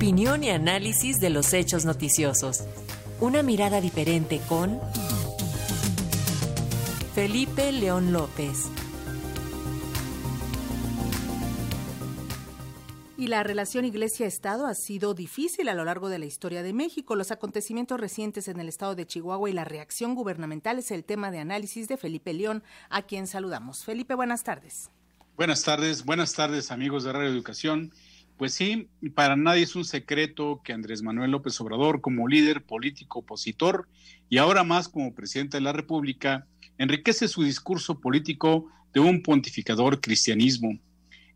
Opinión y análisis de los hechos noticiosos. Una mirada diferente con Felipe León López. Y la relación Iglesia-Estado ha sido difícil a lo largo de la historia de México. Los acontecimientos recientes en el estado de Chihuahua y la reacción gubernamental es el tema de análisis de Felipe León, a quien saludamos. Felipe, buenas tardes. Buenas tardes, buenas tardes amigos de Radio Educación. Pues sí, para nadie es un secreto que Andrés Manuel López Obrador, como líder político opositor y ahora más como presidente de la República, enriquece su discurso político de un pontificador cristianismo.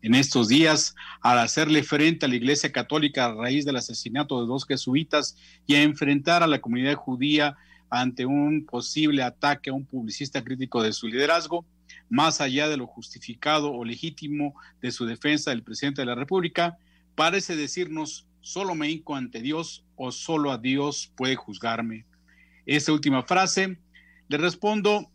En estos días al hacerle frente a la Iglesia Católica a raíz del asesinato de dos jesuitas y a enfrentar a la comunidad judía ante un posible ataque a un publicista crítico de su liderazgo, más allá de lo justificado o legítimo de su defensa del presidente de la República, parece decirnos, solo me hinco ante Dios o solo a Dios puede juzgarme. Esta última frase le respondo,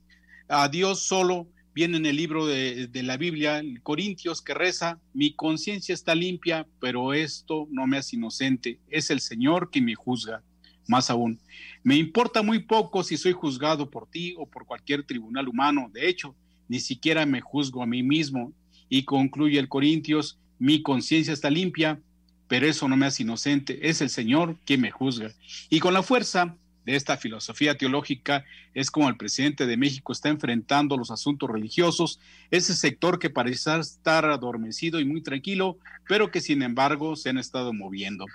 a Dios solo viene en el libro de, la Biblia, Corintios, que reza, mi conciencia está limpia, pero esto no me hace inocente, es el Señor que me juzga. Más aún, me importa muy poco si soy juzgado por ti o por cualquier tribunal humano. De hecho, ni siquiera me juzgo a mí mismo. Y concluye el Corintios, mi conciencia está limpia, pero eso no me hace inocente, es el Señor que me juzga. Y con la fuerza de esta filosofía teológica es como el presidente de México está enfrentando los asuntos religiosos, ese sector que parece estar adormecido y muy tranquilo, pero que sin embargo se han estado moviendo.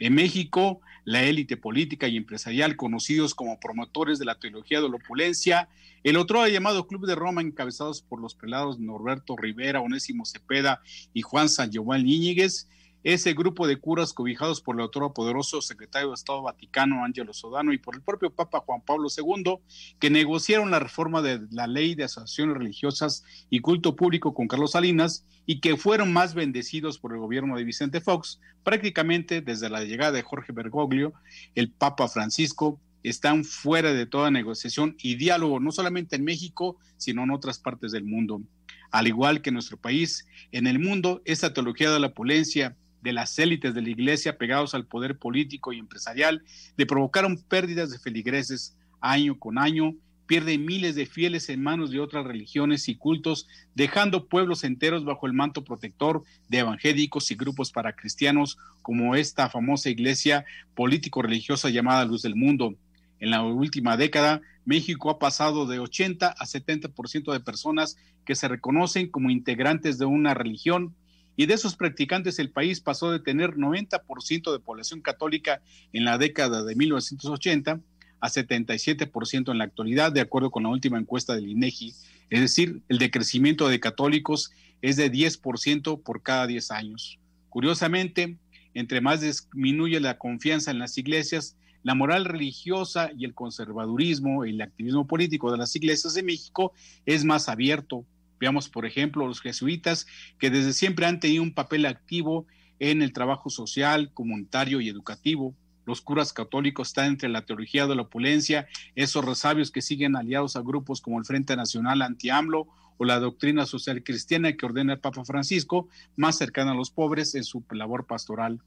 En México, la élite política y empresarial, conocidos como promotores de la teología de la opulencia, el otro llamado Club de Roma, encabezados por los prelados Norberto Rivera, Onésimo Cepeda y Juan San Giovanni Íñiguez, ese grupo de curas cobijados por el otro poderoso secretario de Estado Vaticano, Ángelo Sodano, y por el propio Papa Juan Pablo II, que negociaron la reforma de la ley de asociaciones religiosas y culto público con Carlos Salinas y que fueron más bendecidos por el gobierno de Vicente Fox, prácticamente desde la llegada de Jorge Bergoglio, el Papa Francisco, están fuera de toda negociación y diálogo, no solamente en México, sino en otras partes del mundo. Al igual que en nuestro país, en el mundo, esta teología de la opulencia de las élites de la iglesia pegados al poder político y empresarial, le provocaron pérdidas de feligreses año con año, pierde miles de fieles en manos de otras religiones y cultos, dejando pueblos enteros bajo el manto protector de evangélicos y grupos para cristianos como esta famosa iglesia político-religiosa llamada Luz del Mundo. En la última década, México ha pasado de 80 a 70% de personas que se reconocen como integrantes de una religión y de esos practicantes el país pasó de tener 90% de población católica en la década de 1980 a 77% en la actualidad, de acuerdo con la última encuesta del INEGI. Es decir, el decrecimiento de católicos es de 10% por cada 10 años. Curiosamente, entre más disminuye la confianza en las iglesias, la moral religiosa y el conservadurismo y el activismo político de las iglesias de México es más abierto, Veamos, por ejemplo, los jesuitas, que desde siempre han tenido un papel activo en el trabajo social, comunitario y educativo. Los curas católicos están entre la teología de la opulencia, esos resabios que siguen aliados a grupos como el Frente Nacional Anti-AMLO o la doctrina social cristiana que ordena el Papa Francisco, más cercana a los pobres en su labor pastoral.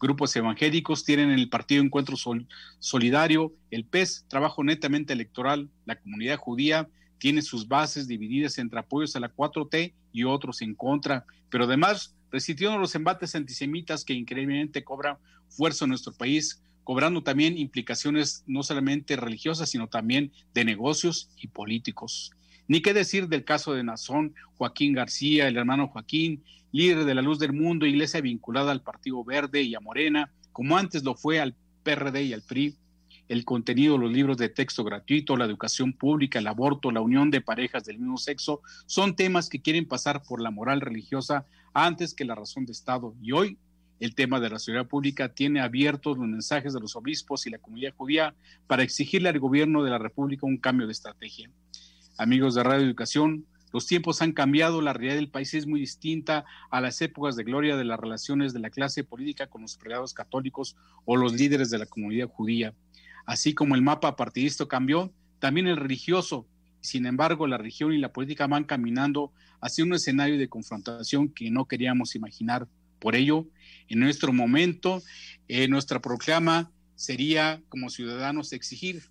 Grupos evangélicos tienen el Partido Encuentro Solidario, el PES, trabajo netamente electoral, la comunidad judía, tiene sus bases divididas entre apoyos a la 4T y otros en contra, pero además resistiendo los embates antisemitas que increíblemente cobran fuerza en nuestro país, cobrando también implicaciones no solamente religiosas, sino también de negocios y políticos. Ni qué decir del caso de Nazón, Joaquín García, el hermano Joaquín, líder de la luz del mundo, iglesia vinculada al Partido Verde y a Morena, como antes lo fue al PRD y al PRI, el contenido de los libros de texto gratuito, la educación pública, el aborto, la unión de parejas del mismo sexo, son temas que quieren pasar por la moral religiosa antes que la razón de Estado. Y hoy el tema de la seguridad pública tiene abiertos los mensajes de los obispos y la comunidad judía para exigirle al gobierno de la República un cambio de estrategia. Amigos de Radio Educación, los tiempos han cambiado, la realidad del país es muy distinta a las épocas de gloria de las relaciones de la clase política con los prelados católicos o los líderes de la comunidad judía. Así como el mapa partidista cambió, también el religioso. Sin embargo, la religión y la política van caminando hacia un escenario de confrontación que no queríamos imaginar. Por ello, en nuestro momento, eh, nuestra proclama sería como ciudadanos exigir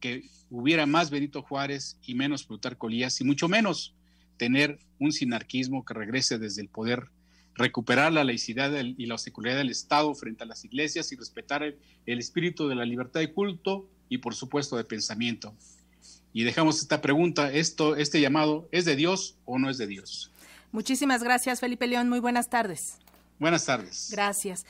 que hubiera más Benito Juárez y menos Plutarco Elías y mucho menos tener un sinarquismo que regrese desde el poder, recuperar la laicidad y la secularidad del Estado frente a las iglesias y respetar el, el espíritu de la libertad de culto y por supuesto de pensamiento. Y dejamos esta pregunta, esto, este llamado, ¿es de Dios o no es de Dios? Muchísimas gracias, Felipe León. Muy buenas tardes. Buenas tardes. Gracias.